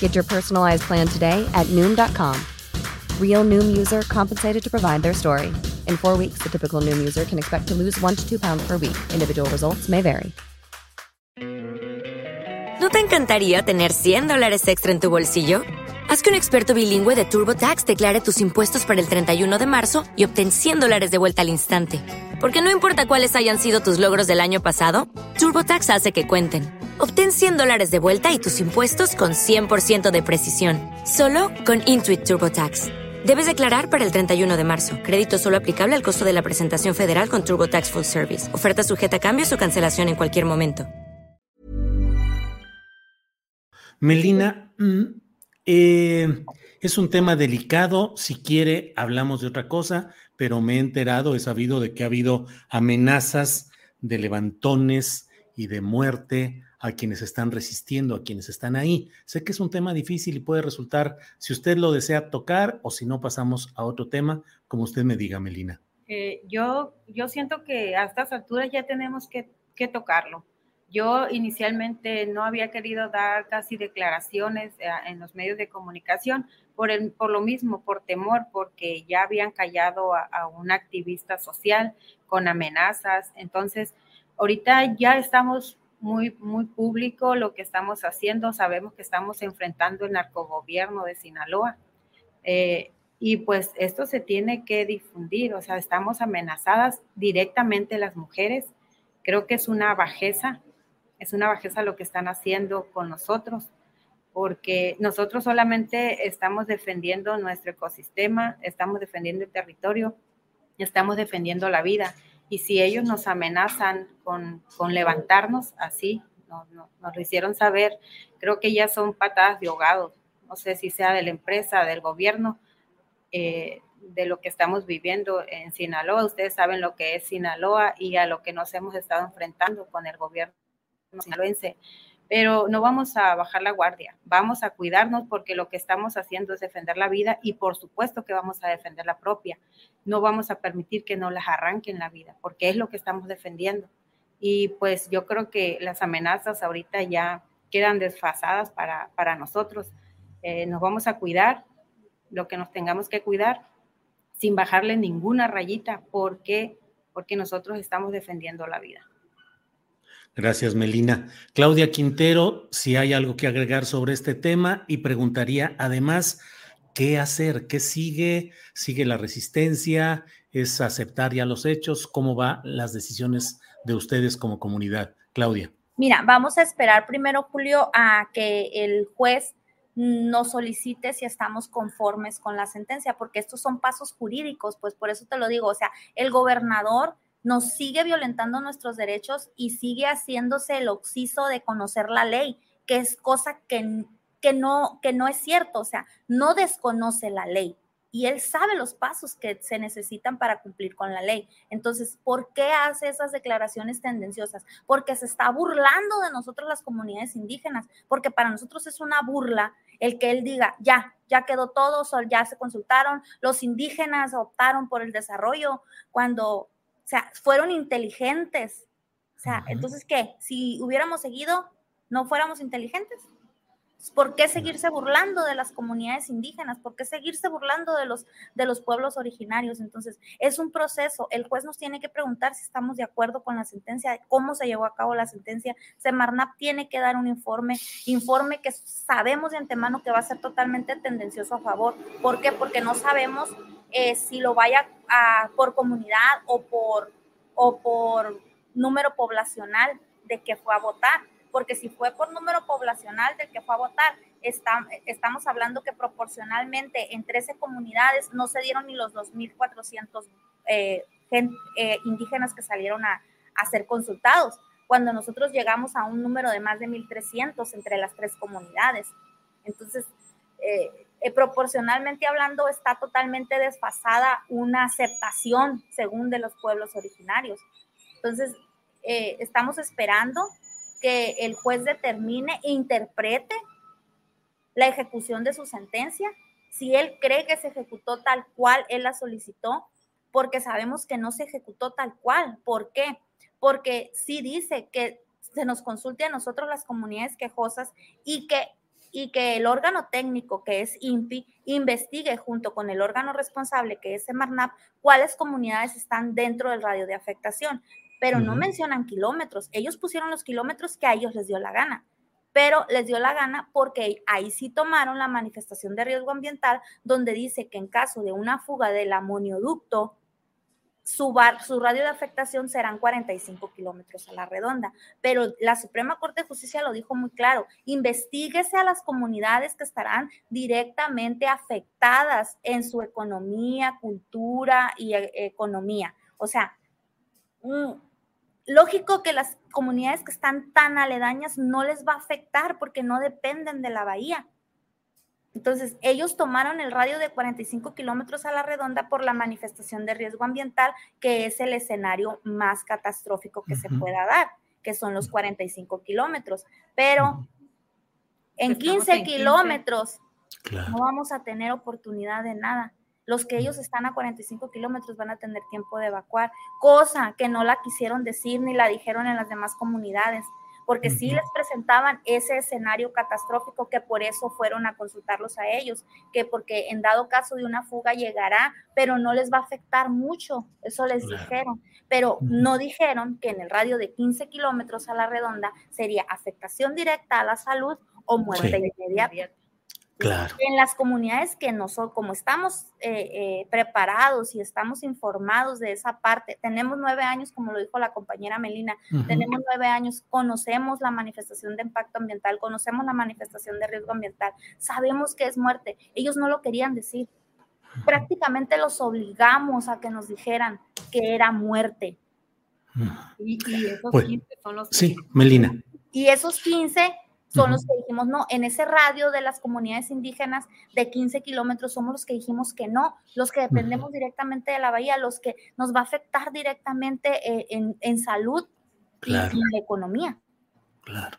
Get your personalized plan today at Noom.com. Real Noom user compensated to provide their story. In four weeks, the typical Noom user can expect to lose one to two pounds per week. Individual results may vary. ¿No te encantaría tener 100 dólares extra en tu bolsillo? Haz que un experto bilingüe de TurboTax declare tus impuestos para el 31 de marzo y obtén 100 dólares de vuelta al instante. Porque no importa cuáles hayan sido tus logros del año pasado, TurboTax hace que cuenten. Obtén 100 dólares de vuelta y tus impuestos con 100% de precisión. Solo con Intuit TurboTax. Debes declarar para el 31 de marzo. Crédito solo aplicable al costo de la presentación federal con TurboTax Full Service. Oferta sujeta a cambios o cancelación en cualquier momento. Melina, mm, eh, es un tema delicado. Si quiere, hablamos de otra cosa, pero me he enterado, he sabido de que ha habido amenazas de levantones y de muerte a quienes están resistiendo, a quienes están ahí. Sé que es un tema difícil y puede resultar, si usted lo desea tocar o si no pasamos a otro tema, como usted me diga, Melina. Eh, yo, yo siento que a estas alturas ya tenemos que, que tocarlo. Yo inicialmente no había querido dar casi declaraciones eh, en los medios de comunicación por, el, por lo mismo, por temor, porque ya habían callado a, a un activista social con amenazas. Entonces, ahorita ya estamos muy, muy público lo que estamos haciendo. Sabemos que estamos enfrentando el narcogobierno de Sinaloa. Eh, y pues esto se tiene que difundir, o sea, estamos amenazadas directamente las mujeres. Creo que es una bajeza, es una bajeza lo que están haciendo con nosotros, porque nosotros solamente estamos defendiendo nuestro ecosistema, estamos defendiendo el territorio, estamos defendiendo la vida. Y si ellos nos amenazan con, con levantarnos así, no, no, nos lo hicieron saber, creo que ya son patadas de ahogado. No sé si sea de la empresa, del gobierno, eh, de lo que estamos viviendo en Sinaloa. Ustedes saben lo que es Sinaloa y a lo que nos hemos estado enfrentando con el gobierno sinaloense pero no vamos a bajar la guardia, vamos a cuidarnos porque lo que estamos haciendo es defender la vida y por supuesto que vamos a defender la propia. No vamos a permitir que nos las arranquen la vida porque es lo que estamos defendiendo. Y pues yo creo que las amenazas ahorita ya quedan desfasadas para, para nosotros. Eh, nos vamos a cuidar lo que nos tengamos que cuidar sin bajarle ninguna rayita porque porque nosotros estamos defendiendo la vida. Gracias, Melina. Claudia Quintero, si hay algo que agregar sobre este tema y preguntaría además, ¿qué hacer? ¿Qué sigue? ¿Sigue la resistencia? ¿Es aceptar ya los hechos? ¿Cómo van las decisiones de ustedes como comunidad? Claudia. Mira, vamos a esperar primero, Julio, a que el juez nos solicite si estamos conformes con la sentencia, porque estos son pasos jurídicos, pues por eso te lo digo, o sea, el gobernador nos sigue violentando nuestros derechos y sigue haciéndose el oxiso de conocer la ley, que es cosa que, que, no, que no es cierto, o sea, no desconoce la ley y él sabe los pasos que se necesitan para cumplir con la ley. Entonces, ¿por qué hace esas declaraciones tendenciosas? Porque se está burlando de nosotros las comunidades indígenas, porque para nosotros es una burla el que él diga, ya, ya quedó todo, ya se consultaron, los indígenas optaron por el desarrollo, cuando sea, fueron inteligentes. O sea, entonces, ¿qué? Si hubiéramos seguido, ¿no fuéramos inteligentes? ¿Por qué seguirse burlando de las comunidades indígenas? ¿Por qué seguirse burlando de los, de los pueblos originarios? Entonces, es un proceso. El juez nos tiene que preguntar si estamos de acuerdo con la sentencia, cómo se llevó a cabo la sentencia. Semarnap tiene que dar un informe, informe que sabemos de antemano que va a ser totalmente tendencioso a favor. ¿Por qué? Porque no sabemos eh, si lo vaya por comunidad o por, o por número poblacional de que fue a votar, porque si fue por número poblacional del que fue a votar, está, estamos hablando que proporcionalmente en 13 comunidades no se dieron ni los 2.400 eh, eh, indígenas que salieron a, a ser consultados, cuando nosotros llegamos a un número de más de 1.300 entre las tres comunidades. Entonces, eh, eh, proporcionalmente hablando, está totalmente desfasada una aceptación según de los pueblos originarios. Entonces, eh, estamos esperando que el juez determine e interprete la ejecución de su sentencia, si él cree que se ejecutó tal cual él la solicitó, porque sabemos que no se ejecutó tal cual. ¿Por qué? Porque sí dice que se nos consulte a nosotros las comunidades quejosas y que, y que el órgano técnico que es INPI investigue junto con el órgano responsable que es Semarnap cuáles comunidades están dentro del radio de afectación. Pero no mencionan kilómetros. Ellos pusieron los kilómetros que a ellos les dio la gana, pero les dio la gana porque ahí sí tomaron la manifestación de riesgo ambiental, donde dice que en caso de una fuga del amonioducto, su, radio de afectación serán 45 kilómetros a la redonda. Pero la Suprema Corte de Justicia lo dijo muy claro, investiguese a las comunidades que estarán directamente afectadas en su economía, cultura y eh, economía. O sea, mm, lógico que las comunidades que están tan aledañas no les va a afectar porque no dependen de la bahía. Entonces, ellos tomaron el radio de 45 kilómetros a la redonda por la manifestación de riesgo ambiental, que es el escenario más catastrófico que se pueda dar, que son los 45 kilómetros. Pero en 15 kilómetros no vamos a tener oportunidad de nada. Los que ellos están a 45 kilómetros van a tener tiempo de evacuar, cosa que no la quisieron decir ni la dijeron en las demás comunidades, porque sí les presentaban ese escenario catastrófico que por eso fueron a consultarlos a ellos, que porque en dado caso de una fuga llegará, pero no les va a afectar mucho, eso les dijeron, pero no dijeron que en el radio de 15 kilómetros a la redonda sería afectación directa a la salud o muerte inmediata. En las comunidades que no son, como estamos eh, eh, preparados y estamos informados de esa parte, tenemos nueve años, como lo dijo la compañera Melina, tenemos nueve años, conocemos la manifestación de impacto ambiental, conocemos la manifestación de riesgo ambiental, sabemos que es muerte. Ellos no lo querían decir. Prácticamente los obligamos a que nos dijeran que era muerte. Y, esos 15 pues, son los Sí, Melina. Y esos 15 son los que dijimos no. En ese radio de las comunidades indígenas de 15 kilómetros somos los que dijimos que no, los que dependemos directamente de la bahía, los que nos va a afectar directamente eh, en, salud y en la economía. Claro.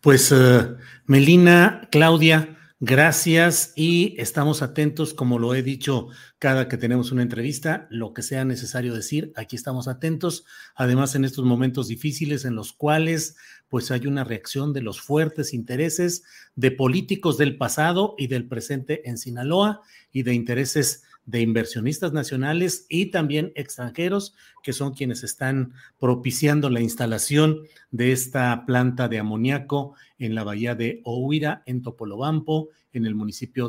Pues uh, Melina, Claudia, Gracias y estamos atentos, como lo he dicho cada que tenemos una entrevista, lo que sea necesario decir, aquí estamos atentos. Además, en estos momentos difíciles en los cuales pues hay una reacción de los fuertes intereses de políticos del pasado y del presente en Sinaloa y de intereses de inversionistas nacionales y también extranjeros, que son quienes están propiciando la instalación de esta planta de amoníaco en la bahía de Ohuira, en Topolobampo, en el municipio